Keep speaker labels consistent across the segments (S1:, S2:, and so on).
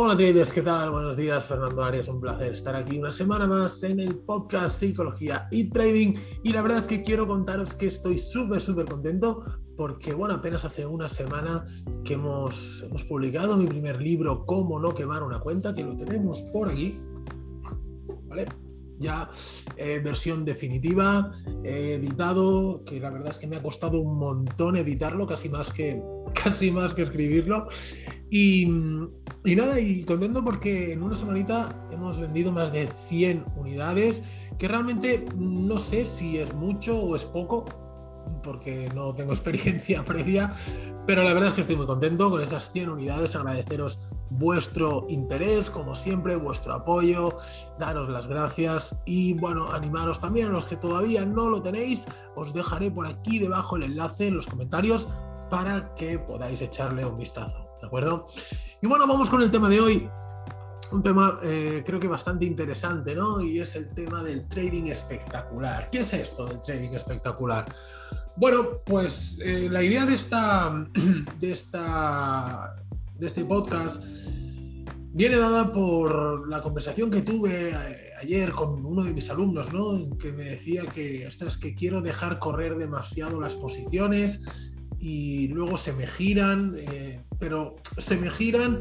S1: Hola traders, ¿qué tal? Buenos días, Fernando Arias, un placer estar aquí una semana más en el podcast Psicología y Trading y la verdad es que quiero contaros que estoy súper, súper contento porque, bueno, apenas hace una semana que hemos, hemos publicado mi primer libro, Cómo no quemar una cuenta, que lo tenemos por aquí, ¿vale? ya eh, versión definitiva, editado, que la verdad es que me ha costado un montón editarlo, casi más que, casi más que escribirlo. Y, y, nada, y contento porque en una semanita hemos vendido más de 100 unidades, que realmente no sé si es mucho o es poco, porque no tengo experiencia previa, pero la verdad es que estoy muy contento con esas 100 unidades, agradeceros vuestro interés, como siempre, vuestro apoyo, daros las gracias y bueno, animaros también a los que todavía no lo tenéis, os dejaré por aquí debajo el enlace en los comentarios para que podáis echarle un vistazo, ¿de acuerdo? Y bueno, vamos con el tema de hoy. Un tema eh, creo que bastante interesante, ¿no? Y es el tema del trading espectacular. ¿Qué es esto del trading espectacular? Bueno, pues eh, la idea de esta, de esta de este podcast viene dada por la conversación que tuve eh, ayer con uno de mis alumnos, ¿no? Que me decía que, es que quiero dejar correr demasiado las posiciones y luego se me giran, eh, pero se me giran,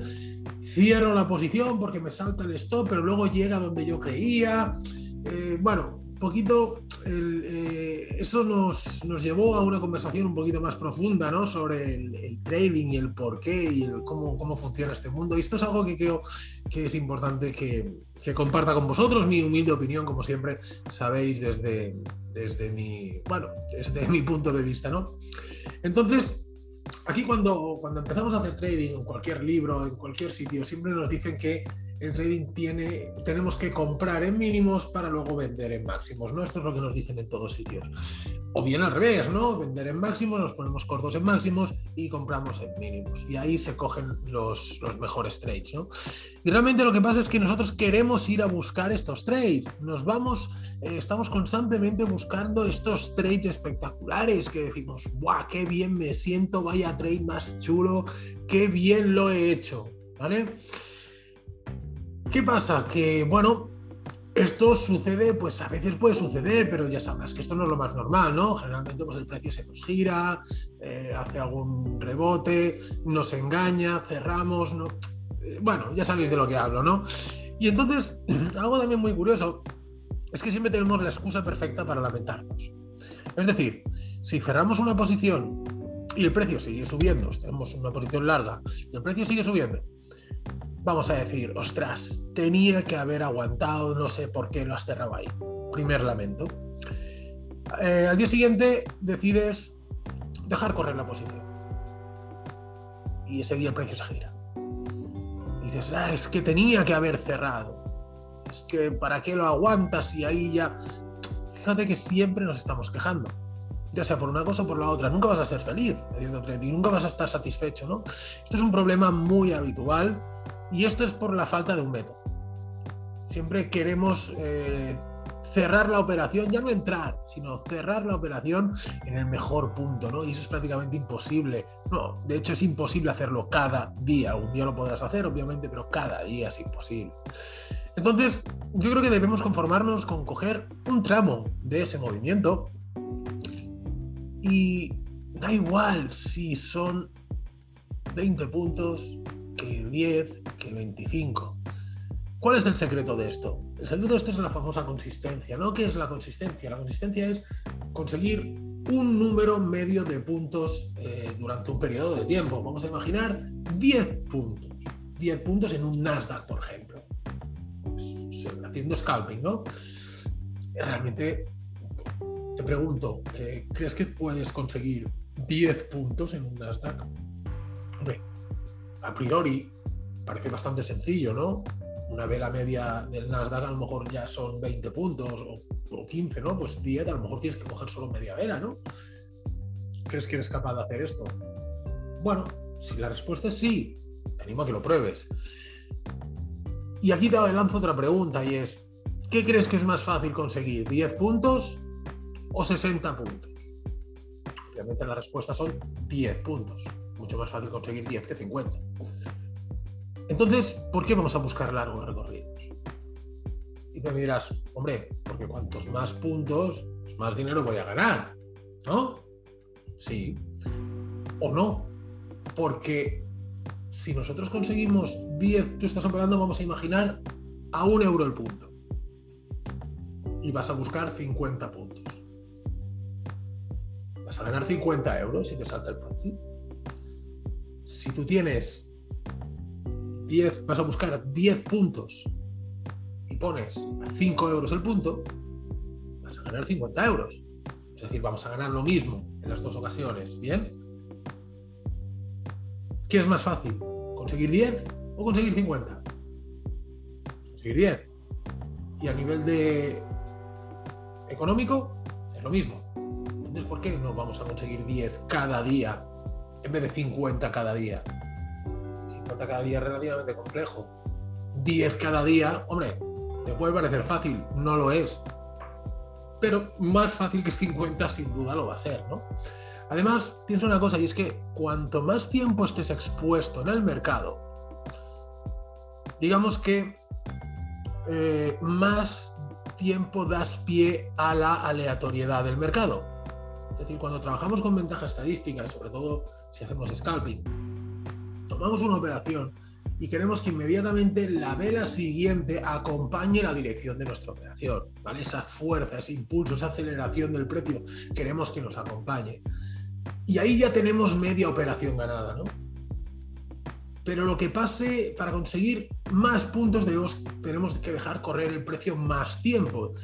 S1: cierro la posición porque me salta el stop, pero luego llega donde yo creía. Eh, bueno, poquito, eh, eso nos, llevó a una conversación un poquito más profunda ¿no? sobre el, trading y el por qué y cómo, cómo, funciona este mundo. Y esto es algo que creo que es importante que, que, comparta con vosotros, mi humilde opinión, como siempre sabéis desde, desde, mi, bueno, desde mi punto de vista. ¿no? Entonces, aquí cuando, cuando empezamos a hacer trading en cualquier libro, en cualquier sitio, siempre nos dicen que el trading tiene, tenemos que comprar en mínimos para luego vender en máximos, ¿no? Esto es lo que nos dicen en todos sitios. O bien al revés, ¿no? Vender en máximos, nos ponemos cortos en máximos y compramos en mínimos. Y ahí se cogen los, los mejores trades, ¿no? Y realmente lo que pasa es que nosotros queremos ir a buscar estos trades. Nos vamos, eh, estamos constantemente buscando estos trades espectaculares que decimos, ¡guau! ¡Qué bien me siento! Vaya trade más chulo, qué bien lo he hecho, ¿vale? ¿Qué pasa? Que, bueno, esto sucede, pues a veces puede suceder, pero ya sabrás que esto no es lo más normal, ¿no? Generalmente pues el precio se nos gira, eh, hace algún rebote, nos engaña, cerramos, ¿no? Eh, bueno, ya sabéis de lo que hablo, ¿no? Y entonces, algo también muy curioso es que siempre tenemos la excusa perfecta para lamentarnos. Es decir, si cerramos una posición y el precio sigue subiendo, tenemos una posición larga y el precio sigue subiendo, vamos a decir, ostras, tenía que haber aguantado, no sé por qué lo has cerrado ahí. Primer lamento. Eh, al día siguiente decides dejar correr la posición. Y ese día el precio se gira. Y dices, ah, es que tenía que haber cerrado. Es que para qué lo aguantas y ahí ya... Fíjate que siempre nos estamos quejando sea por una cosa o por la otra. Nunca vas a ser feliz haciendo trading, nunca vas a estar satisfecho, ¿no? Esto es un problema muy habitual y esto es por la falta de un método. Siempre queremos eh, cerrar la operación, ya no entrar, sino cerrar la operación en el mejor punto, ¿no? Y eso es prácticamente imposible. No, de hecho es imposible hacerlo cada día. Algún día lo podrás hacer, obviamente, pero cada día es imposible. Entonces, yo creo que debemos conformarnos con coger un tramo de ese movimiento y da igual si son 20 puntos, que 10, que 25. ¿Cuál es el secreto de esto? El secreto de esto es la famosa consistencia, ¿no? ¿Qué es la consistencia? La consistencia es conseguir un número medio de puntos eh, durante un periodo de tiempo. Vamos a imaginar 10 puntos. 10 puntos en un Nasdaq, por ejemplo. Pues, haciendo scalping, ¿no? Realmente te pregunto, eh, ¿crees que puedes conseguir 10 puntos en un Nasdaq? Hombre, a priori parece bastante sencillo, ¿no? Una vela media del Nasdaq a lo mejor ya son 20 puntos o, 15, ¿no? Pues 10, a lo mejor tienes que coger solo media vela, ¿no? ¿Crees que eres capaz de hacer esto? Bueno, si la respuesta es sí, te animo a que lo pruebes. Y aquí te lanzo otra pregunta y es, ¿qué crees que es más fácil conseguir? ¿10 puntos o 60 puntos? Obviamente la respuesta son 10 puntos mucho más fácil conseguir 10 que 50. Entonces, ¿por qué vamos a buscar largos recorridos? Y te dirás, hombre, porque cuantos más puntos, pues más dinero voy a ganar, ¿no? Sí. O no. Porque si nosotros conseguimos 10, tú estás operando, vamos a imaginar, a un euro el punto. Y vas a buscar 50 puntos. Vas a ganar 50 euros y te salta el profit. Si tú tienes 10, vas a buscar 10 puntos y pones a 5 euros el punto, vas a ganar 50 euros. Es decir, vamos a ganar lo mismo en las dos ocasiones. ¿Bien? ¿Qué es más fácil? ¿Conseguir 10 o conseguir 50? Conseguir 10. Y a nivel de económico es lo mismo. ¿Por qué no vamos a conseguir 10 cada día en vez de 50 cada día? 50 cada día es relativamente complejo. 10 cada día, hombre, te puede parecer fácil, no lo es. Pero más fácil que 50 sin duda lo va a ser, ¿no? Además, pienso una cosa y es que cuanto más tiempo estés expuesto en el mercado, digamos que eh, más tiempo das pie a la aleatoriedad del mercado. Es decir, cuando trabajamos con ventaja estadística y sobre todo si hacemos scalping, tomamos una operación y queremos que inmediatamente la vela siguiente acompañe la dirección de nuestra operación, ¿vale? Esa fuerza, ese impulso, esa aceleración del precio, queremos que nos acompañe. Y ahí ya tenemos media operación ganada, ¿no? Pero lo que pase, para conseguir más puntos debemos, tenemos que dejar correr el precio más tiempo.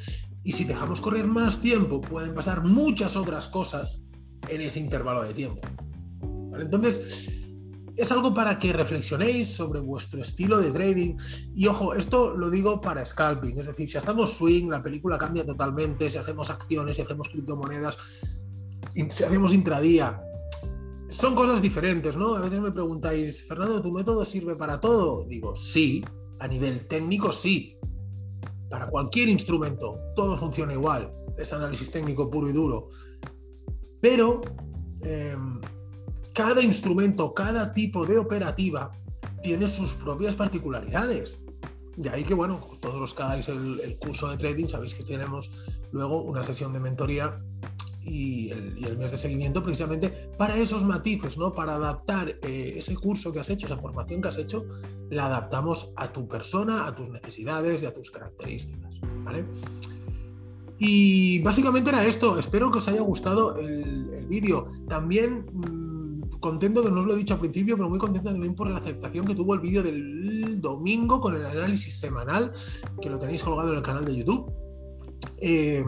S1: Y si dejamos correr más tiempo, pueden pasar muchas otras cosas en ese intervalo de tiempo. Entonces, es algo para que reflexionéis sobre vuestro estilo de trading. Y ojo, esto lo digo para scalping. Es decir, si hacemos swing, la película cambia totalmente. Si hacemos acciones, si hacemos criptomonedas, si hacemos intradía, son cosas diferentes, ¿no? A veces me preguntáis, Fernando, ¿tu método sirve para todo? Digo, sí, a nivel técnico sí. Para cualquier instrumento, todo funciona igual. Es análisis técnico puro y duro. Pero em, cada instrumento, cada tipo de operativa tiene sus propias particularidades. De ahí que, bueno, todos los que hagáis el, el curso de trading sabéis que tenemos luego una sesión de mentoría y el, mes de seguimiento precisamente para esos matices, ¿no? Para adaptar eh, ese curso que has hecho, esa formación que has hecho, la adaptamos a tu persona, a tus necesidades y a tus características, ¿vale? Y básicamente era esto. Espero que os haya gustado el, vídeo. También mm, contento, que no os lo he dicho al principio, pero muy contento también por la aceptación que tuvo el vídeo del domingo con el análisis semanal, que lo tenéis colgado en el canal de YouTube. Eh,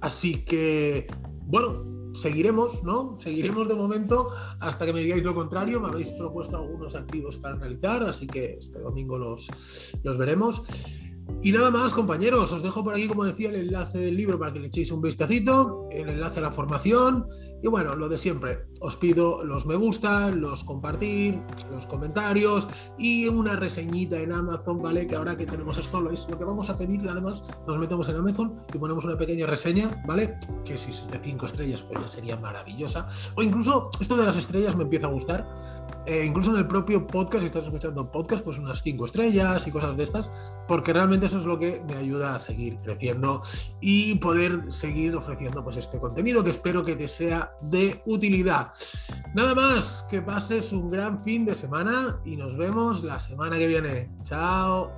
S1: así que bueno, seguiremos, ¿no? Seguiremos de momento hasta que me digáis lo contrario. Me habéis propuesto algunos activos para analizar, así que este domingo los, los veremos. Y nada más, compañeros, os dejo por aquí, como decía, el enlace del libro para que le echéis un vistacito, el enlace a la formación y bueno, lo de siempre, os pido los me gusta, los compartir, los comentarios y una reseñita en Amazon, ¿vale? Que ahora que tenemos esto, lo, es lo que vamos a pedir, además nos metemos en Amazon y ponemos una pequeña reseña, ¿vale? Que si es de 5 estrellas, pues ya sería maravillosa. O incluso esto de las estrellas me empieza a gustar. Eh, incluso en el propio podcast, si estás escuchando podcast, pues unas 5 estrellas y cosas de estas, porque realmente eso es lo que me ayuda a seguir creciendo y poder seguir ofreciendo pues este contenido que espero que te de utilidad. Nada más, que pases un gran fin de semana y nos vemos la semana que viene. Chao.